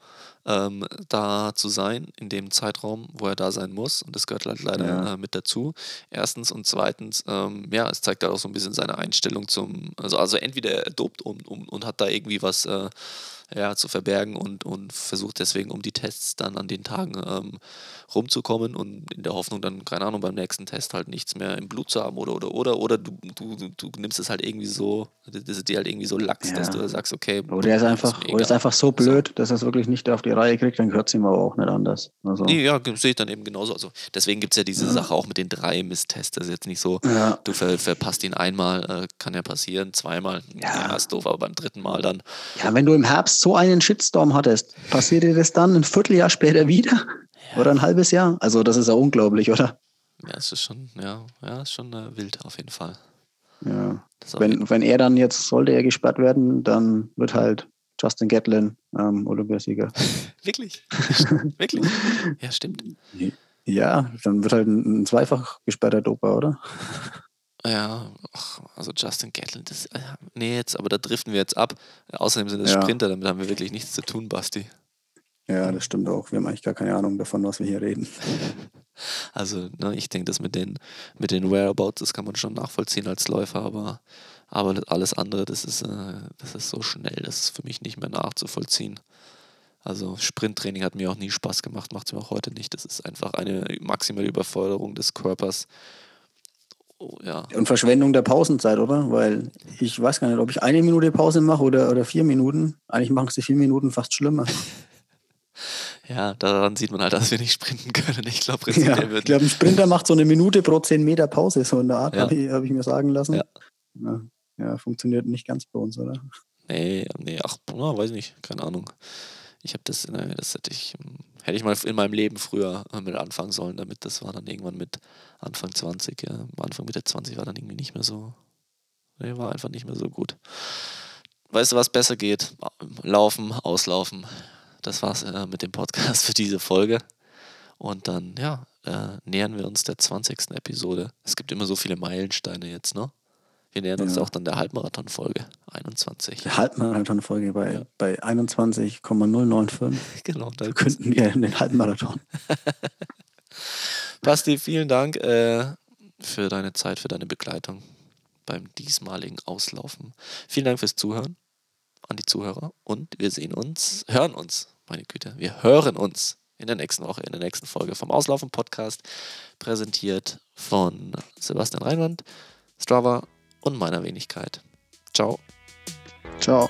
ähm, da zu sein in dem Zeitraum, wo er da sein muss. Und das gehört halt leider ja. äh, mit dazu. Erstens und zweitens, ähm, ja, es zeigt halt auch so ein bisschen seine Einstellung zum, also, also entweder er dopt um, um, und hat da irgendwie was äh, ja, zu verbergen und, und versucht deswegen um die Tests dann an den Tagen ähm, rumzukommen und in der Hoffnung dann, keine Ahnung, beim nächsten Test halt nichts mehr im Blut zu haben oder oder oder oder du, du, du nimmst es halt irgendwie so, das ist dir halt irgendwie so lax, ja. dass du sagst, okay. Oder er ist einfach, oder ist einfach so blöd, dass er es wirklich nicht auf die Reihe kriegt, dann gehört es ihm aber auch nicht anders. Also. Nee, ja, sehe ich dann eben genauso. Also deswegen gibt es ja diese ja. Sache auch mit den drei Misstests. Das ist jetzt nicht so, ja. du ver, verpasst ihn einmal, äh, kann ja passieren, zweimal, ja, ist doof, aber beim dritten Mal dann. Ja, wenn du im Herbst so einen Shitstorm hattest, passiert dir das dann ein Vierteljahr später wieder? Oder ein halbes Jahr? Also das ist ja unglaublich, oder? Ja, es ist schon, ja, ja, ist schon äh, wild auf jeden Fall. Ja. Wenn, wenn er dann jetzt, sollte er gesperrt werden, dann wird halt Justin Gatlin ähm, Olympiasieger. [laughs] Wirklich? [laughs] Wirklich? [laughs] Ja, stimmt. Ja, dann wird halt ein, ein zweifach gesperrter Doper, oder? Ja, ach, also Justin Gatlin, das, äh, nee, jetzt, aber da driften wir jetzt ab. Außerdem sind es ja. Sprinter, damit haben wir wirklich nichts zu tun, Basti. Ja, das stimmt auch. Wir haben eigentlich gar keine Ahnung davon, was wir hier reden. [laughs] Also, ne, ich denke, das mit den, mit den Whereabouts, das kann man schon nachvollziehen als Läufer, aber, aber alles andere, das ist, äh, das ist so schnell, das ist für mich nicht mehr nachzuvollziehen. Also Sprinttraining hat mir auch nie Spaß gemacht, macht es mir auch heute nicht. Das ist einfach eine maximale Überforderung des Körpers. Oh, ja. Und Verschwendung der Pausenzeit, oder? Weil ich weiß gar nicht, ob ich eine Minute Pause mache oder, oder vier Minuten. Eigentlich machen es die vier Minuten fast schlimmer. [laughs] Ja, daran sieht man halt, dass wir nicht sprinten können. Ich glaube, ja, ich glaube, ein Sprinter macht so eine Minute pro zehn Meter Pause, so in der Art, ja. habe ich, hab ich, mir sagen lassen. Ja. ja. Funktioniert nicht ganz bei uns, oder? Nee, nee, ach, weiß nicht, keine Ahnung. Ich habe das, nee, das hätte ich, hätte ich mal in meinem Leben früher mit anfangen sollen, damit das war dann irgendwann mit Anfang 20, ja. Anfang Mitte 20 war dann irgendwie nicht mehr so, nee, war einfach nicht mehr so gut. Weißt du, was besser geht? Laufen, auslaufen, das war's äh, mit dem Podcast für diese Folge. Und dann, ja, äh, nähern wir uns der 20. Episode. Es gibt immer so viele Meilensteine jetzt, ne? Wir nähern uns auch dann der Halbmarathon-Folge 21. Die Halbmarathon-Folge bei, ja. bei 21,095. Genau, da könnten wir den Halbmarathon. [laughs] Basti, vielen Dank äh, für deine Zeit, für deine Begleitung beim diesmaligen Auslaufen. Vielen Dank fürs Zuhören an die Zuhörer und wir sehen uns, hören uns meine Güte, wir hören uns in der nächsten Woche, in der nächsten Folge vom Auslaufen Podcast, präsentiert von Sebastian Reinwand, Strava und meiner Wenigkeit. Ciao. Ciao.